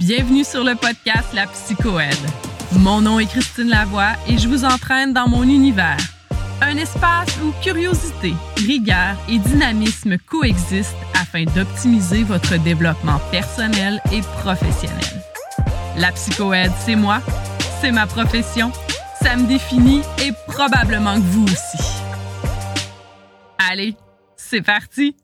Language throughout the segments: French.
Bienvenue sur le podcast La Psychoède. Mon nom est Christine Lavoie et je vous entraîne dans mon univers. Un espace où curiosité, rigueur et dynamisme coexistent afin d'optimiser votre développement personnel et professionnel. La psychoède, c'est moi, c'est ma profession, ça me définit et probablement que vous aussi. Allez, c'est parti!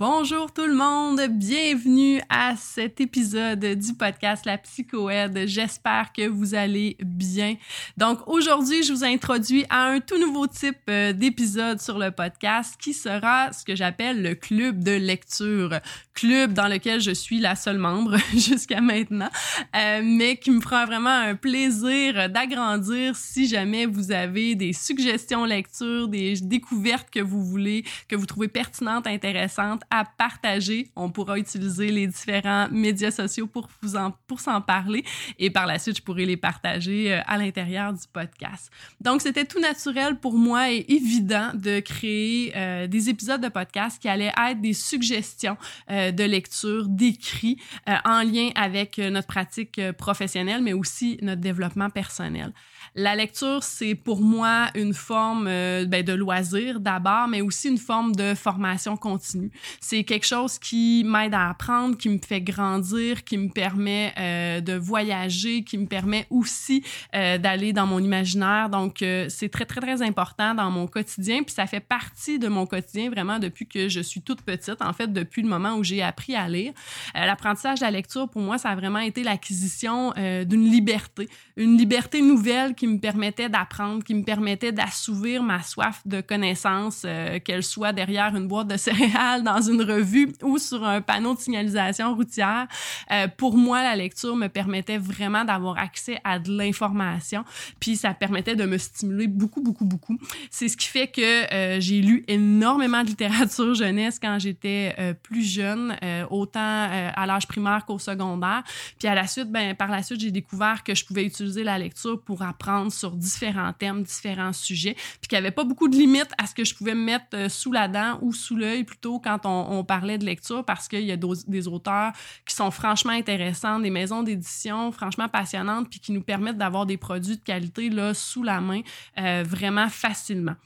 Bonjour tout le monde, bienvenue à cet épisode du podcast La Psychoède. J'espère que vous allez bien. Donc aujourd'hui, je vous introduis à un tout nouveau type euh, d'épisode sur le podcast qui sera ce que j'appelle le club de lecture. Club dans lequel je suis la seule membre jusqu'à maintenant, euh, mais qui me fera vraiment un plaisir d'agrandir si jamais vous avez des suggestions lecture, des découvertes que vous voulez, que vous trouvez pertinentes, intéressantes à partager. On pourra utiliser les différents médias sociaux pour vous en, pour s'en parler et par la suite, je pourrai les partager euh, à l'intérieur du podcast. Donc, c'était tout naturel pour moi et évident de créer euh, des épisodes de podcast qui allaient être des suggestions euh, de lecture, d'écrit en lien avec notre pratique professionnelle, mais aussi notre développement personnel. La lecture, c'est pour moi une forme euh, ben, de loisir d'abord, mais aussi une forme de formation continue. C'est quelque chose qui m'aide à apprendre, qui me fait grandir, qui me permet euh, de voyager, qui me permet aussi euh, d'aller dans mon imaginaire. Donc, c'est très, très, très important dans mon quotidien. Puis ça fait partie de mon quotidien vraiment depuis que je suis toute petite, en fait, depuis le moment où j'ai appris à lire. L'apprentissage de la lecture, pour moi, ça a vraiment été l'acquisition d'une liberté, une liberté nouvelle qui me permettait d'apprendre, qui me permettait d'assouvir ma soif de connaissances, euh, qu'elle soit derrière une boîte de céréales, dans une revue ou sur un panneau de signalisation routière. Euh, pour moi, la lecture me permettait vraiment d'avoir accès à de l'information, puis ça permettait de me stimuler beaucoup, beaucoup, beaucoup. C'est ce qui fait que euh, j'ai lu énormément de littérature jeunesse quand j'étais plus jeune, autant à l'âge primaire qu'au secondaire. Puis à la suite, ben, par la suite, j'ai découvert que je pouvais utiliser la lecture pour apprendre sur différents thèmes, différents sujets, puis qu'il n'y avait pas beaucoup de limites à ce que je pouvais me mettre euh, sous la dent ou sous l'œil plutôt quand on, parlait de lecture, parce qu'il y a des auteurs qui sont franchement intéressants, des maisons d'édition franchement passionnantes, puis qui nous permettent d'avoir des produits de qualité là, sous la main euh, vraiment facilement.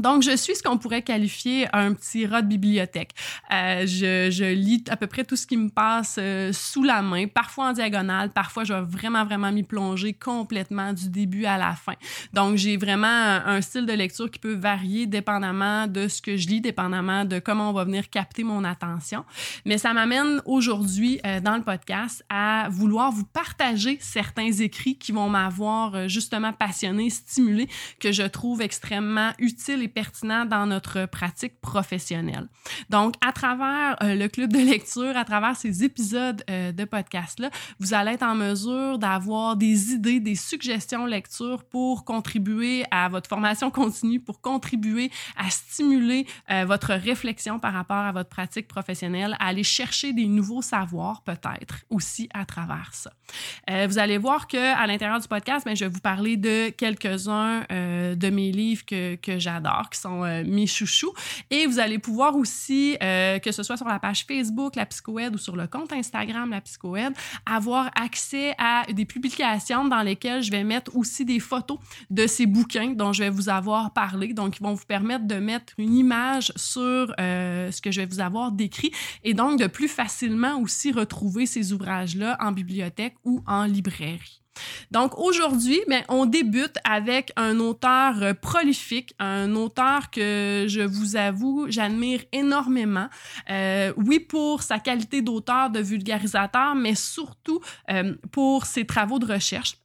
Donc, je suis ce qu'on pourrait qualifier un petit rat de bibliothèque. Euh, je, je, lis à peu près tout ce qui me passe euh, sous la main, parfois en diagonale, parfois je vais vraiment, vraiment m'y plonger complètement du début à la fin. Donc, j'ai vraiment un style de lecture qui peut varier dépendamment de ce que je lis, dépendamment de comment on va venir capter mon attention. Mais ça m'amène aujourd'hui euh, dans le podcast à vouloir vous partager certains écrits qui vont m'avoir euh, justement passionné, stimulé, que je trouve extrêmement utiles et pertinent dans notre pratique professionnelle. Donc, à travers euh, le club de lecture, à travers ces épisodes euh, de podcast-là, vous allez être en mesure d'avoir des idées, des suggestions lecture pour contribuer à votre formation continue, pour contribuer à stimuler euh, votre réflexion par rapport à votre pratique professionnelle, à aller chercher des nouveaux savoirs peut-être aussi à travers ça. vous allez voir que à l'intérieur du podcast, ben, je vais vous parler de quelques-uns de mes livres que, que j'adore qui sont euh, mes chouchous. Et vous allez pouvoir aussi, euh, que ce soit sur la page Facebook, la Psychoède, ou sur le compte Instagram, la Psychoède, avoir accès à des publications dans lesquelles je vais mettre aussi des photos de ces bouquins dont je vais vous avoir parlé. Donc, ils vont vous permettre de mettre une image sur euh, ce que je vais vous avoir décrit et donc de plus facilement aussi retrouver ces ouvrages-là en bibliothèque ou en librairie. Donc aujourd'hui, ben, on débute avec un auteur euh, prolifique, un auteur que je vous avoue, j'admire énormément. Euh, oui, pour sa qualité d'auteur, de vulgarisateur, mais surtout euh, pour ses travaux de recherche.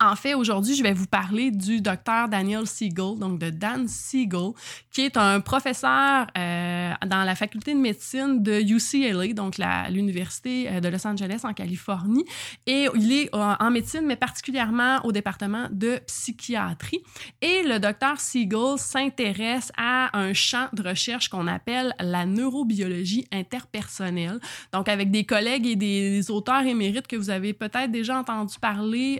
En fait, aujourd'hui, je vais vous parler du docteur Daniel Siegel, donc de Dan Siegel, qui est un professeur euh, dans la faculté de médecine de UCLA, donc l'université euh, de Los Angeles en Californie. Et il est euh, en médecine, mais particulièrement au département de psychiatrie. Et le docteur Siegel s'intéresse à un champ de recherche qu'on appelle la neurobiologie interpersonnelle. Donc, avec des collègues et des, auteurs émérites que vous avez peut-être déjà entendu parler,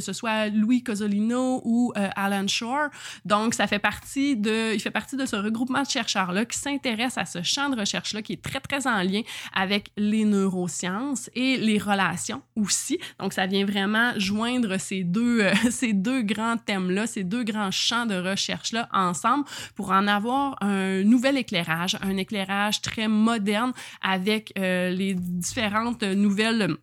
que ce soit Louis Cosolino ou euh, Alan Shore. Donc, ça fait partie de, il fait partie de ce regroupement de chercheurs-là qui s'intéresse à ce champ de recherche-là qui est très, très en lien avec les neurosciences et les relations aussi. Donc, ça vient vraiment joindre ces deux, euh, ces deux grands thèmes-là, ces deux grands champs de recherche-là ensemble pour en avoir un nouvel éclairage, un éclairage très moderne avec euh, les différentes nouvelles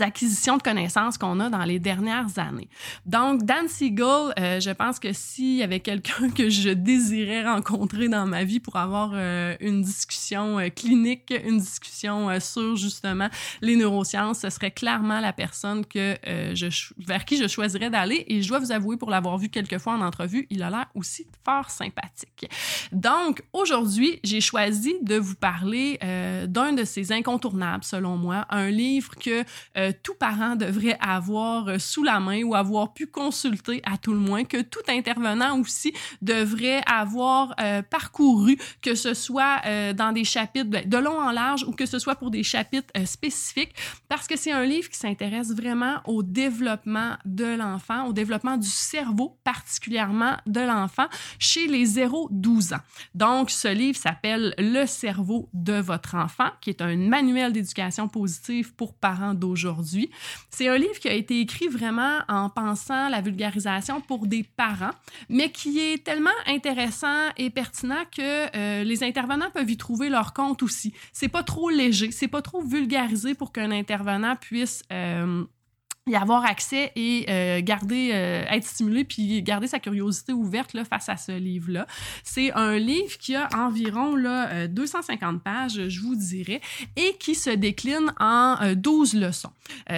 acquisitions de connaissances qu'on a dans les dernières années. Donc, Dan Siegel, euh, je pense que s'il y avait quelqu'un que je désirais rencontrer dans ma vie pour avoir euh, une discussion euh, clinique, une discussion sur justement les neurosciences, ce serait clairement la personne que vers qui je choisirais d'aller. Et je dois vous avouer, pour l'avoir vu quelques fois en entrevue, il a l'air aussi fort sympathique. Donc, aujourd'hui, j'ai choisi de vous parler d'un de ces incontournables, selon moi, un livre que euh, tout parent devrait avoir euh, sous la main ou avoir pu consulter à tout le moins, que tout intervenant aussi devrait avoir euh, parcouru, que ce soit dans des chapitres de long en large ou que ce soit pour des chapitres spécifiques, parce que c'est un livre qui s'intéresse vraiment au développement de l'enfant, au développement du cerveau particulièrement de l'enfant chez les 0-12 ans. Donc, ce livre s'appelle Le cerveau de votre enfant, qui est un manuel d'éducation positive pour parents d'aujourd'hui C'est un livre qui a été écrit vraiment en pensant la vulgarisation pour des parents, mais qui est tellement intéressant et pertinent que euh, les intervenants peuvent y trouver leur compte aussi. C'est pas trop léger, c'est pas trop vulgarisé pour qu'un intervenant puisse euh, y avoir accès et euh, garder, euh, être stimulé puis garder sa curiosité ouverte là, face à ce livre-là. C'est un livre qui a environ là, 250 euh, pages, je vous dirais, et qui se décline en 12 leçons.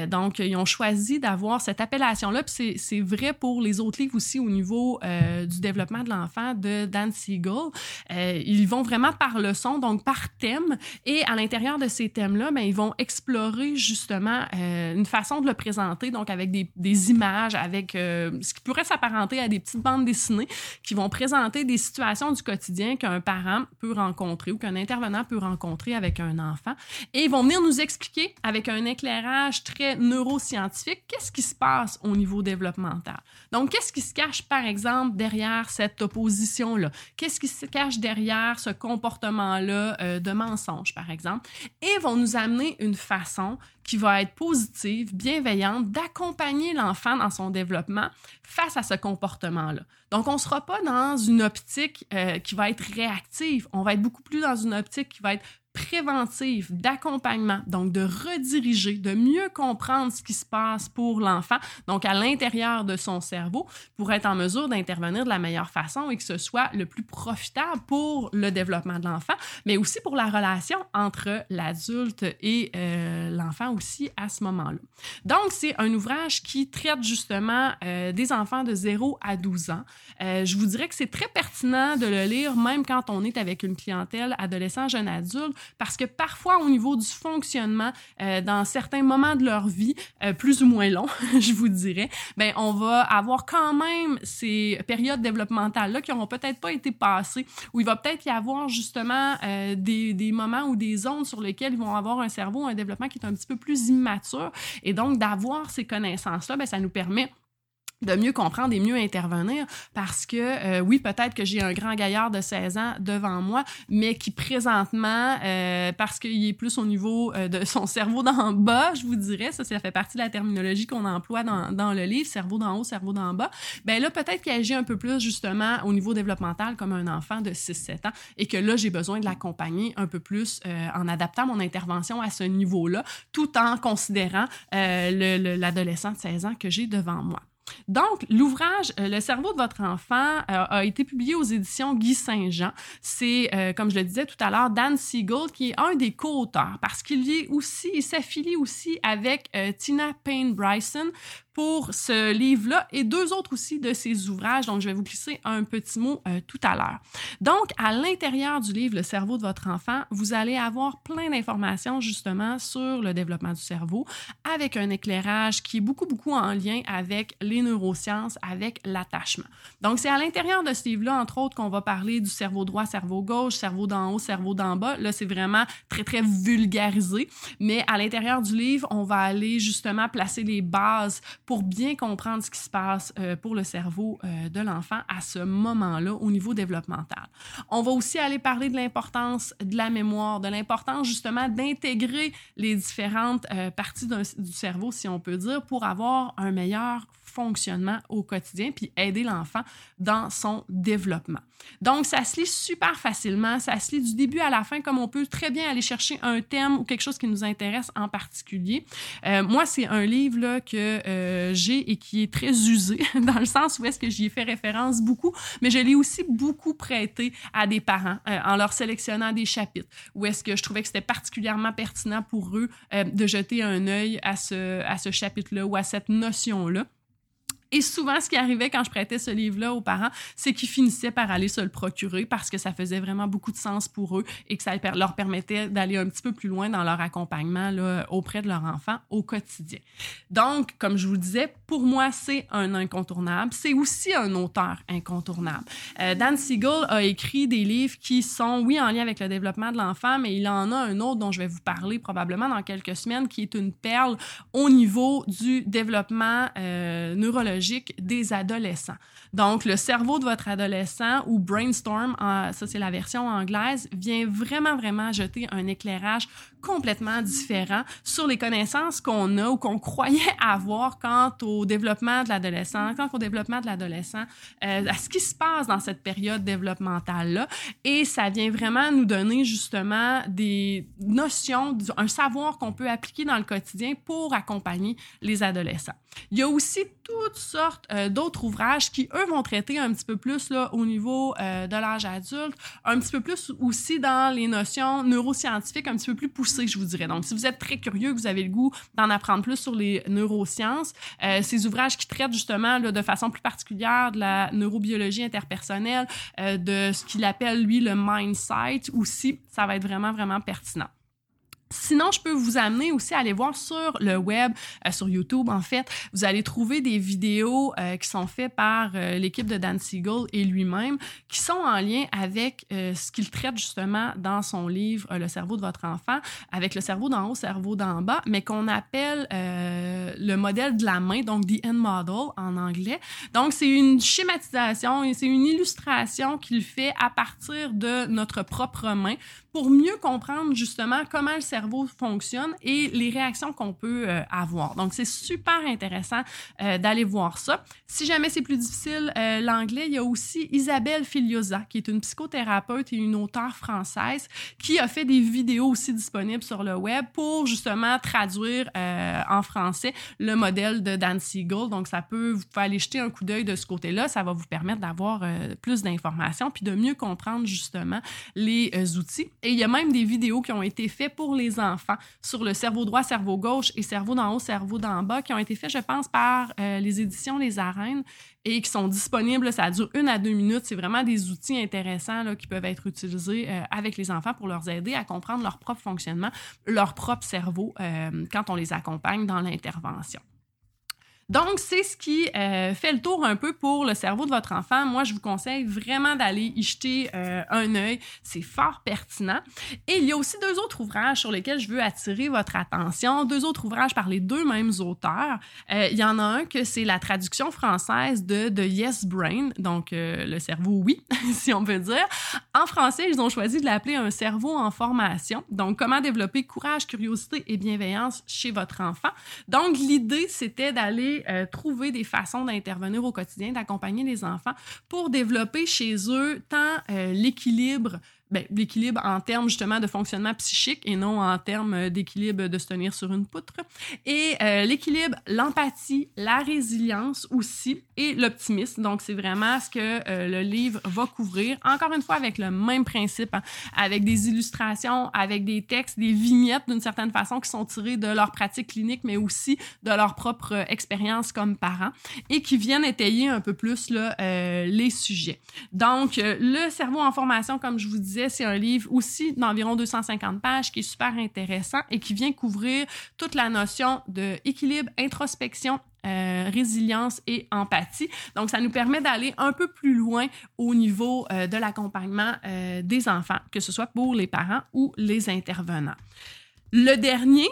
donc, ils ont choisi d'avoir cette appellation-là, puis c'est vrai pour les autres livres aussi au niveau du développement de l'enfant de Dan Siegel. ils vont vraiment par leçon, donc par thème, et à l'intérieur de ces thèmes-là, ben, ils vont explorer justement une façon de le présenter donc avec des, images, avec euh, ce qui pourrait s'apparenter à des petites bandes dessinées qui vont présenter des situations du quotidien qu'un parent peut rencontrer ou qu'un intervenant peut rencontrer avec un enfant. Et ils vont venir nous expliquer avec un éclairage très neuroscientifique qu'est-ce qui se passe au niveau développemental. Donc, qu'est-ce qui se cache, par exemple, derrière cette opposition-là? Qu'est-ce qui se cache derrière ce comportement-là euh, de mensonge, par exemple? Et vont nous amener une façon qui va être positive, bienveillante, d'accompagner l'enfant dans son développement face à ce comportement-là. Donc, on ne sera pas dans une optique euh, qui va être réactive, on va être beaucoup plus dans une optique qui va être préventive, d'accompagnement, donc de rediriger, de mieux comprendre ce qui se passe pour l'enfant, donc à l'intérieur de son cerveau, pour être en mesure d'intervenir de la meilleure façon et que ce soit le plus profitable pour le développement de l'enfant, mais aussi pour la relation entre l'adulte et euh, l'enfant aussi à ce moment-là. Donc, c'est un ouvrage qui traite justement euh, des enfants de 0 à 12 ans. Euh, je vous dirais que c'est très pertinent de le lire, même quand on est avec une clientèle adolescent, jeune adulte, parce que parfois, au niveau du fonctionnement, euh, dans certains moments de leur vie, euh, plus ou moins longs, je vous dirais, ben, on va avoir quand même ces périodes développementales-là qui n'auront peut-être pas été passées, où il va peut-être y avoir justement euh, des, des, moments ou des zones sur lesquelles ils vont avoir un cerveau, un développement qui est un petit peu plus immature. Et donc, d'avoir ces connaissances-là, ben, ça nous permet de mieux comprendre et mieux intervenir parce que euh, oui, peut-être que j'ai un grand gaillard de 16 ans devant moi, mais qui présentement, euh, parce qu'il est plus au niveau euh, de son cerveau d'en bas, je vous dirais, ça, ça fait partie de la terminologie qu'on emploie dans, dans, le livre, cerveau d'en haut, cerveau d'en bas, ben là, peut-être qu'il agit un peu plus justement au niveau développemental comme un enfant de 6-7 ans et que là, j'ai besoin de l'accompagner un peu plus en adaptant mon intervention à ce niveau-là, tout en considérant l'adolescent de 16 ans que j'ai devant moi. Donc, l'ouvrage euh, Le cerveau de votre enfant euh, a été publié aux éditions Guy Saint-Jean. C'est, euh, comme je le disais tout à l'heure, Dan Siegel qui est un des co-auteurs parce qu'il est aussi, il s'affilie aussi avec Tina Payne Bryson pour ce livre-là et deux autres aussi de ses ouvrages. Donc, je vais vous glisser un petit mot euh, tout à l'heure. Donc, à l'intérieur du livre Le cerveau de votre enfant, vous allez avoir plein d'informations justement sur le développement du cerveau avec un éclairage qui est beaucoup, beaucoup en lien avec les neurosciences avec l'attachement. Donc, c'est à l'intérieur de ce livre-là, entre autres, qu'on va parler du cerveau droit, cerveau gauche, cerveau d'en haut, cerveau d'en bas. Là, c'est vraiment très, très vulgarisé. Mais à l'intérieur du livre, on va aller justement placer les bases pour bien comprendre ce qui se passe euh, pour le cerveau euh, de l'enfant à ce moment-là au niveau développemental. On va aussi aller parler de l'importance de la mémoire, de l'importance justement d'intégrer les différentes euh, parties du cerveau, si on peut dire, pour avoir un meilleur fonctionnement au quotidien, puis aider l'enfant dans son développement. Donc, ça se lit super facilement, ça se lit du début à la fin, comme on peut très bien aller chercher un thème ou quelque chose qui nous intéresse en particulier. Moi, c'est un livre là, que euh, j'ai et qui est très usé, dans le sens où est-ce que j'y ai fait référence beaucoup, mais je l'ai aussi beaucoup prêté à des parents euh, en leur sélectionnant des chapitres, où est-ce que je trouvais que c'était particulièrement pertinent pour eux de jeter un œil à ce, à ce chapitre-là ou à cette notion-là. Et souvent, ce qui arrivait quand je prêtais ce livre-là aux parents, c'est qu'ils finissaient par aller se le procurer parce que ça faisait vraiment beaucoup de sens pour eux et que ça leur permettait d'aller un petit peu plus loin dans leur accompagnement là, auprès de leur enfant au quotidien. Donc, comme je vous disais, pour moi, c'est un incontournable. C'est aussi un auteur incontournable. Euh, Dan Siegel a écrit des livres qui sont, oui, en lien avec le développement de l'enfant, mais il en a un autre dont je vais vous parler probablement dans quelques semaines, qui est une perle au niveau du développement euh, neurologique des adolescents. Donc, le cerveau de votre adolescent ou brainstorm, ça c'est la version anglaise, vient vraiment, vraiment jeter un éclairage complètement différent sur les connaissances qu'on a ou qu'on croyait avoir quant au développement de l'adolescent, quant au développement de l'adolescent, euh, à ce qui se passe dans cette période développementale-là. Et ça vient vraiment nous donner justement des notions, un savoir qu'on peut appliquer dans le quotidien pour accompagner les adolescents. Il y a aussi toutes sortes euh, d'autres ouvrages qui, eux, vont traiter un petit peu plus là, au niveau euh, de l'âge adulte, un petit peu plus aussi dans les notions neuroscientifiques, un petit peu plus poussées, je vous dirais. Donc, si vous êtes très curieux, que vous avez le goût d'en apprendre plus sur les neurosciences, euh, ces ouvrages qui traitent justement là, de façon plus particulière de la neurobiologie interpersonnelle, de ce qu'il appelle, lui, le mindset aussi, ça va être vraiment, vraiment pertinent. Sinon, je peux vous amener aussi à aller voir sur le web, euh, sur YouTube en fait, vous allez trouver des vidéos euh, qui sont faites par euh, l'équipe de Dan Siegel et lui-même, qui sont en lien avec ce qu'il traite justement dans son livre Le cerveau de votre enfant, avec le cerveau d'en haut, cerveau d'en bas, mais qu'on appelle le modèle de la main, donc the end model en anglais. Donc, c'est une schématisation c'est une illustration qu'il fait à partir de notre propre main pour mieux comprendre justement comment le cerveau fonctionne et les réactions qu'on peut euh, avoir. Donc, c'est super intéressant euh, d'aller voir ça. Si jamais c'est plus difficile, euh, l'anglais, il y a aussi Isabelle Filiosa, qui est une psychothérapeute et une auteure française, qui a fait des vidéos aussi disponibles sur le web pour justement traduire en français le modèle de Dan Siegel. Donc, ça peut, vous pouvez aller jeter un coup d'œil de ce côté-là. Ça va vous permettre d'avoir plus d'informations puis de mieux comprendre justement les outils. Et il y a même des vidéos qui ont été faites pour les enfants sur le cerveau droit, cerveau gauche et cerveau d'en haut, cerveau d'en bas, qui ont été faits, je pense, par euh, les éditions Les Arènes et qui sont disponibles. Ça dure une à deux minutes. C'est vraiment des outils intéressants qui peuvent être utilisés euh, avec les enfants pour leur aider à comprendre leur propre fonctionnement, leur propre cerveau euh, quand on les accompagne dans l'intervention. Donc, c'est ce qui euh, fait le tour un peu pour le cerveau de votre enfant. Moi, je vous conseille vraiment d'aller y jeter euh, un œil. C'est fort pertinent. Et il y a aussi deux autres ouvrages sur lesquels je veux attirer votre attention. Deux autres ouvrages par les deux mêmes auteurs. Euh, il y en a un que c'est la traduction française de, de Yes Brain, donc le cerveau oui, si on peut dire. En français, ils ont choisi de l'appeler un cerveau en formation. Donc, comment développer courage, curiosité et bienveillance chez votre enfant. Donc, l'idée, c'était d'aller euh, trouver des façons d'intervenir au quotidien, d'accompagner les enfants pour développer chez eux tant euh, l'équilibre ben, l'équilibre en termes justement de fonctionnement psychique et non en termes d'équilibre de se tenir sur une poutre. Et euh, l'équilibre, l'empathie, la résilience aussi et l'optimisme. Donc, c'est vraiment ce que euh, le livre va couvrir. Encore une fois, avec le même principe, hein, avec des illustrations, avec des textes, des vignettes d'une certaine façon qui sont tirées de leur pratique clinique, mais aussi de leur propre expérience comme parents et qui viennent étayer un peu plus là, euh, les sujets. Donc, le cerveau en formation, comme je vous disais, c'est un livre aussi d'environ 250 pages qui est super intéressant et qui vient couvrir toute la notion de équilibre, introspection résilience et empathie. Donc, ça nous permet d'aller un peu plus loin au niveau de l'accompagnement des enfants, que ce soit pour les parents ou les intervenants. Le dernier,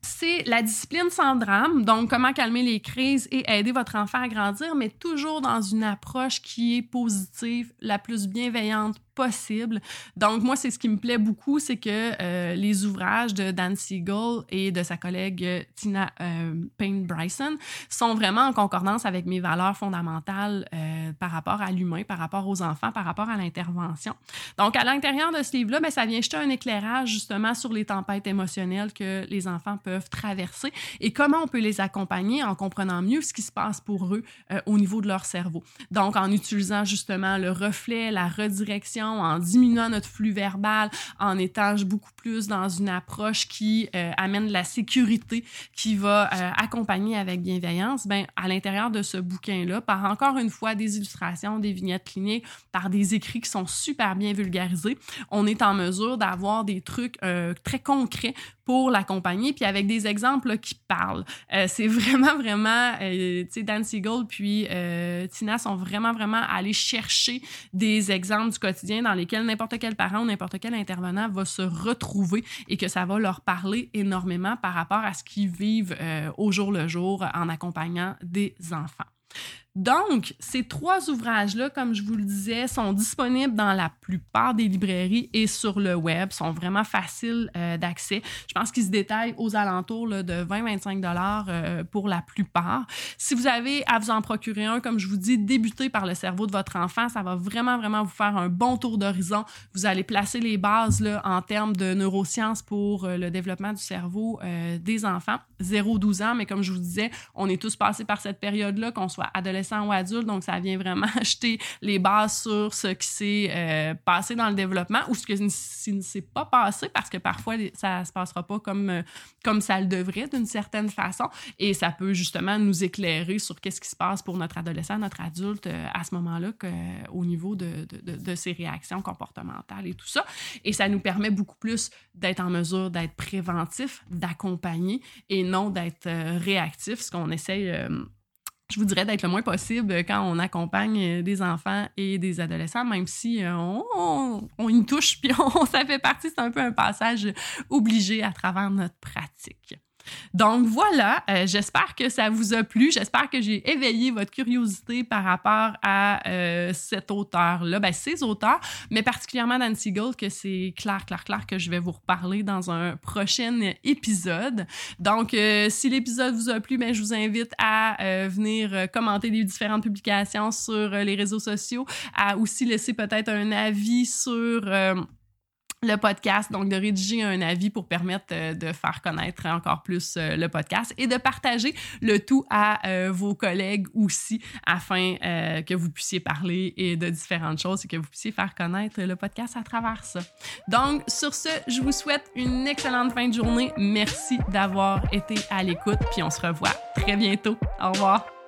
c'est la discipline sans drame, donc comment calmer les crises et aider votre enfant à grandir, mais toujours dans une approche qui est positive, la plus bienveillante possible. Donc, moi, c'est ce qui me plaît beaucoup, c'est que euh, les ouvrages de Dan Siegel et de sa collègue euh, Tina euh, Payne Bryson sont vraiment en concordance avec mes valeurs fondamentales par rapport à l'humain, par rapport aux enfants, par rapport à l'intervention. Donc, à l'intérieur de ce livre-là, ben, ça vient jeter un éclairage justement sur les tempêtes émotionnelles que les enfants peuvent traverser et comment on peut les accompagner en comprenant mieux ce qui se passe pour eux au niveau de leur cerveau. Donc, en utilisant justement le reflet, la redirection, en diminuant notre flux verbal, en étant beaucoup plus dans une approche qui euh, amène la sécurité, qui va euh, accompagner avec bienveillance, ben, à l'intérieur de ce bouquin-là, par encore une fois des illustrations, des vignettes cliniques, par des écrits qui sont super bien vulgarisés, on est en mesure d'avoir des trucs euh, très concrets pour l'accompagner, puis avec des exemples qui parlent. c'est vraiment, vraiment, tu sais, Dan Siegel puis Tina sont vraiment, vraiment allés chercher des exemples du quotidien dans lesquels n'importe quel parent ou n'importe quel intervenant va se retrouver et que ça va leur parler énormément par rapport à ce qu'ils vivent euh, au jour le jour en accompagnant des enfants. Donc, ces trois ouvrages-là, comme je vous le disais, sont disponibles dans la plupart des librairies et sur le web, sont vraiment faciles euh, d'accès. Je pense qu'ils se détaillent aux alentours de 20-25 dollars euh, pour la plupart. Si vous avez à vous en procurer un, comme je vous dis, débutez par le cerveau de votre enfant, ça va vraiment, vraiment vous faire un bon tour d'horizon. Vous allez placer les bases en termes de neurosciences pour euh, le développement du cerveau des enfants, 0-12 ans, mais comme je vous disais, on est tous passés par cette période-là, qu'on soit adolescent ou adulte, donc ça vient vraiment acheter les bases sur ce qui s'est euh, passé dans le développement ou ce qui ne s'est pas passé parce que parfois ça se passera pas comme, euh, comme ça le devrait d'une certaine façon et ça peut justement nous éclairer sur qu'est-ce qui se passe pour notre adolescent, notre adulte euh, à ce moment-là au niveau de, de, de, ses réactions comportementales et tout ça. Et ça nous permet beaucoup plus d'être en mesure d'être préventif, d'accompagner et non d'être réactif, ce qu'on essaye je vous dirais d'être le moins possible quand on accompagne des enfants et des adolescents, même si euh, on, on, y touche, puis on, ça fait partie, c'est un peu un passage obligé à travers notre pratique. Donc voilà, euh, j'espère que ça vous a plu. J'espère que j'ai éveillé votre curiosité par rapport à euh, cet auteur-là, ben, ces auteurs, mais particulièrement Dan Siegel, que c'est clair, clair, clair que je vais vous reparler dans un prochain épisode. Donc, euh, si l'épisode vous a plu, ben, je vous invite à venir commenter les différentes publications sur les réseaux sociaux, à aussi laisser peut-être un avis sur le podcast, donc de rédiger un avis pour permettre euh, de faire connaître encore plus euh, le podcast et de partager le tout à euh, vos collègues aussi afin que vous puissiez parler et de différentes choses et que vous puissiez faire connaître le podcast à travers ça. Donc, sur ce, je vous souhaite une excellente fin de journée. Merci d'avoir été à l'écoute, puis on se revoit très bientôt. Au revoir.